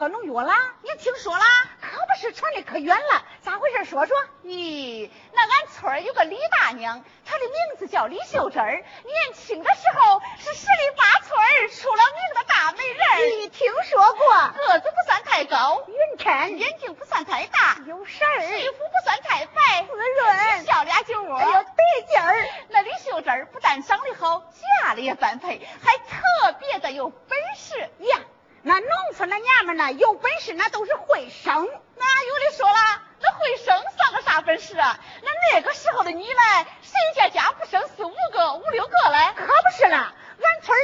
喝农药了？你听说了？可不是传的可远了，咋回事？说说。咦，那俺村有个李大娘，她的名字叫李秀珍儿，年轻的时候是十里八村出了名的大美人。你听说过？个子不算太高，匀称，眼睛不算太大，有神儿，皮肤不算太白，滋润，笑脸酒窝，哎呦得劲儿。那李秀珍儿不但长得好，嫁了也般配，还特别的有本事呀。那农村的娘们呢，有本事那都是会生。那有的说了，那会生算个啥本事啊？那那个时候的你嘞，谁家家不生四五个、五六个嘞？可不是了，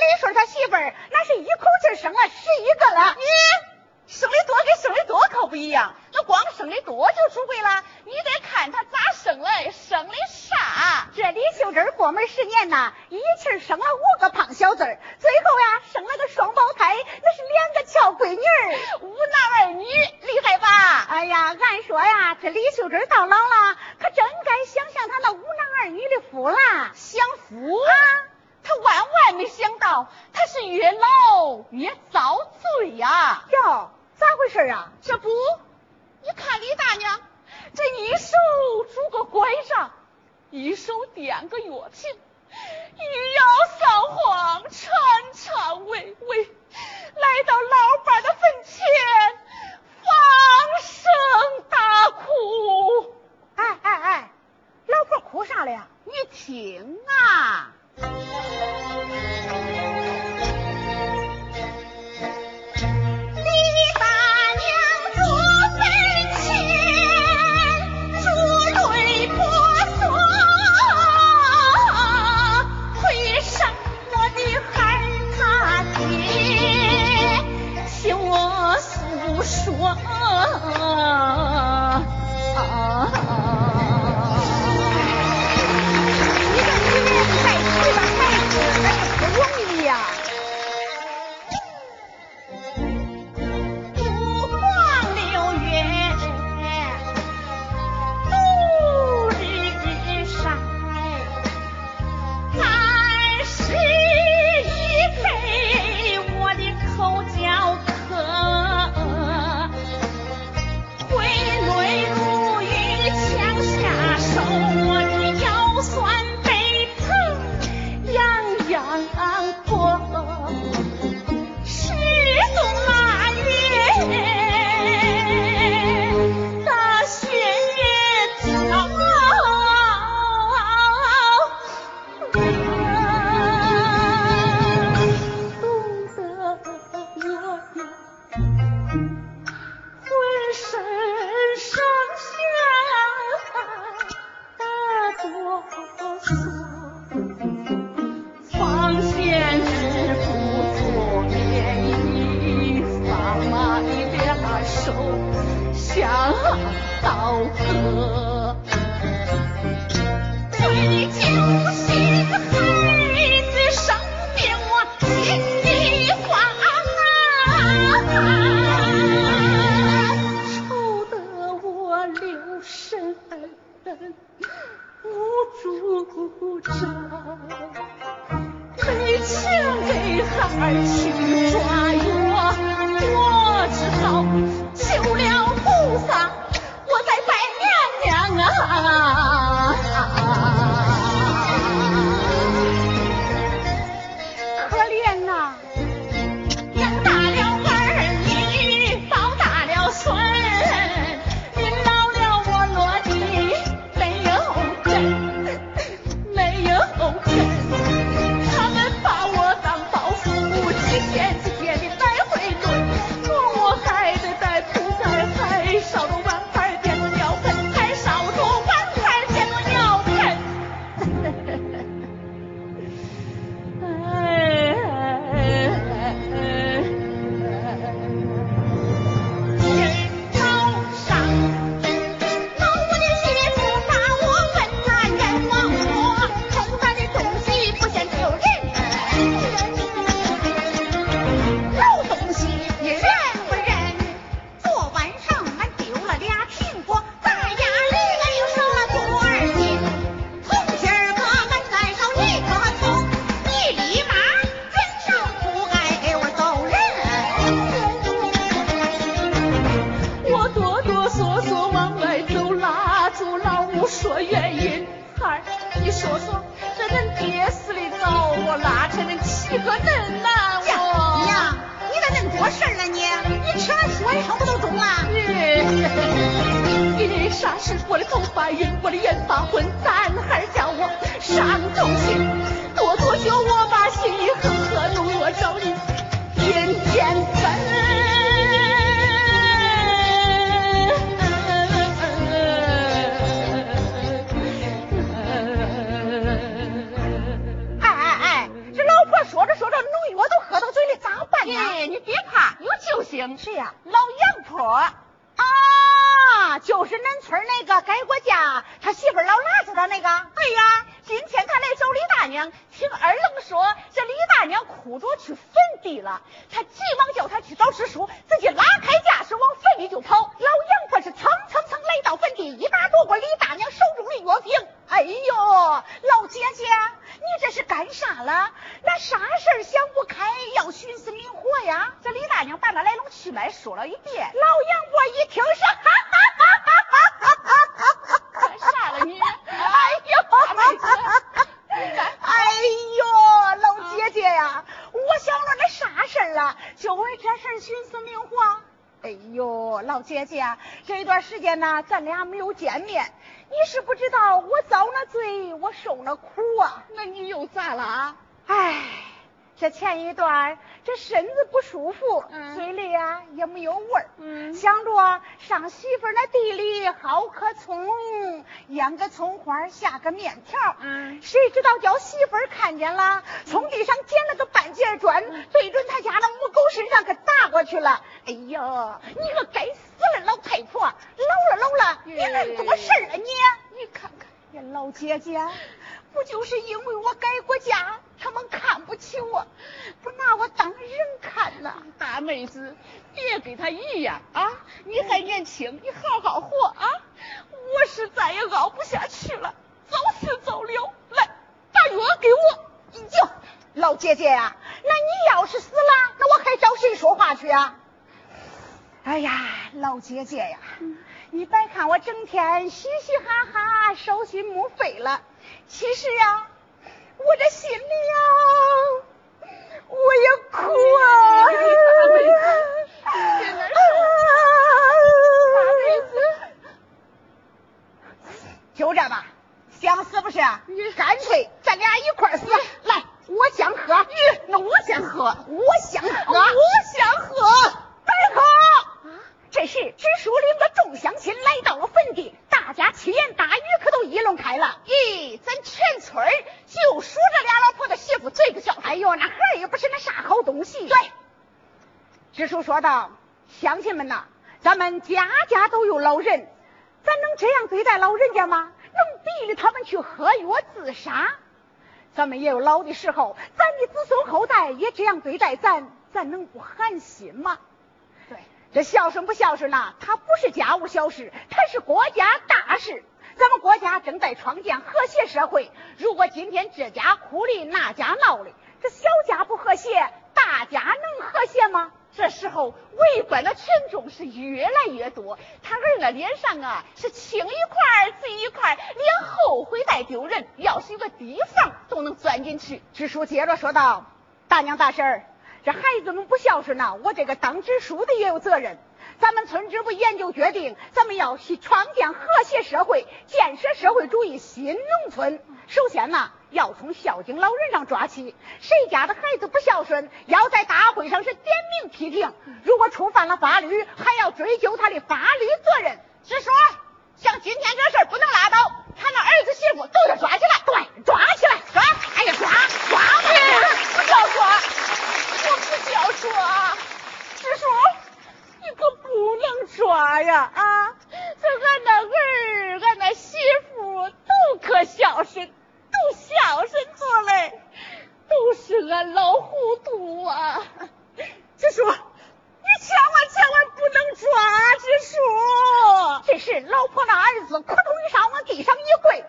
俺村李顺他媳妇儿那是一口气生了十一个了。你生的多跟生的多可不一样，那光生的多就出贵了，你得看他咋生嘞，生的啥？这李秀珍过门十年呐，一气生了五个胖小子儿，最后呀生了个双胞胎，那是两个俏闺女儿，五男二女，厉害吧？哎呀，俺说呀，这李秀珍到老了，可真该享享她那五男二女的福了。享福啊！他万万没想到，他是越老越遭罪呀！哟，咋回事啊？这不，你看李大娘，这一手拄个拐杖，一手掂个药瓶，一摇三晃，颤颤巍巍，来到老伴的坟前，放声大哭。哎哎哎，老婆哭啥了呀？你听纺线织布做棉衣，爸妈的两手像刀割，最揪心孩子生病我心里慌啊。啊。我的院房混蛋哭着去坟地了，他急忙叫他去找师叔，自己拉开架势往坟里就跑。老杨婆是蹭蹭蹭来到坟地，一把夺过李大娘手中的药瓶。哎呦，老姐姐，你这是干啥了？那啥事想不开，要寻死觅活呀？这李大娘把那来龙去脉说了一遍。老杨婆一听是，哈哈哈哈哈哈哈！干啥了你？哎呦，哎呦，老姐姐呀，我想了那啥事儿啊？就为这事寻死觅活。哎呦，老姐姐，这一段时间呢，咱俩没有见面。你是不知道我遭了罪，我受了苦啊！那你又咋了？哎，这前一段这身子不舒服，嘴里啊也没有味儿。嗯，想着上媳妇那地里薅棵葱，腌个葱花，下个面条。嗯，谁知道叫媳妇看见了，从地上捡了个半截砖，对准他家那母狗身上给打过去了。哎呀，你个该死的老太婆，老了老了，你恁多事儿啊你！你看看，呀老姐姐，不就是因为我改过嫁，他们看不起我，不拿我当人看呐？大妹子，别跟他一样啊！你还年轻，你好好活啊！我是再也熬不下去了，走死走了。来，把药给我。哟，老姐姐呀，那你要是死了，那我还找谁说话去啊？哎呀，老姐姐呀，你别看我整天嘻嘻哈哈、手心木肺了，其实呀，我这心里呀，我也苦啊。大妹子，别难受。大妹子，就这吧，想死不是？干脆咱俩一块死。来，我想喝，那我先喝，我想喝，我想喝，白喝。支书领着众乡亲来到了坟地，大家七言大语可都议论开了。咦，咱全村就数这俩老婆的媳妇最不孝。哎呦，那孩儿也不是那啥好东西。对，支书说道：“乡亲们呐，咱们家家都有老人，咱能这样对待老人家吗？能逼着他们去喝药自杀？咱们也有老的时候，咱的子孙后代也这样对待咱，咱能不寒心吗？”这孝顺不孝顺呐？它不是家务小事，它是国家大事。咱们国家正在创建和谐社会，如果今天这家哭的那家闹的，这小家不和谐，大家能和谐吗？这时候围观的群众是越来越多，他儿那脸上啊是青一块紫一块，连后悔带丢人。要是有个地缝都能钻进去。支书接着说道：“大娘大婶儿。”这孩子们不孝顺呐，我这个当支书的也有责任。咱们村支部研究决定，咱们要创建和谐社会，建设社会主义新农村。首先呐，要从孝敬老人上抓起。谁家的孩子不孝顺，要在大会上是点名批评。如果触犯了法律，还要追究他的法律责任。支书，像今天这事儿不能拉倒，他那儿子媳妇都得抓起来。对，抓起来，抓！哎呀，抓抓！叔啊。支书，你可不能抓呀啊！这俺那儿，俺那媳妇都可孝顺，都孝顺着嘞，都是俺老糊涂啊！支书，你千万千万不能抓，支书！这是，老婆那儿子扑通一声往地上一跪，娘。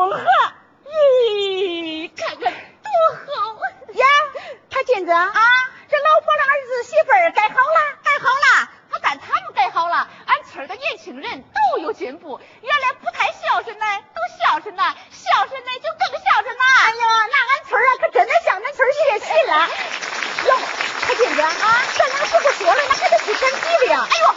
恭贺！咦，看看多好呀！他金子啊，这老婆的儿子媳妇儿改好了，改好了。不但他们改好了，俺村的年轻人都有进步。原来不太孝顺的，都孝顺了；孝顺的，就更孝顺了。哎呀，那俺村啊，可真的向俺村学习了。哟，他金子啊，咱俩不是说了，那还得去赶集的呀。哎呦，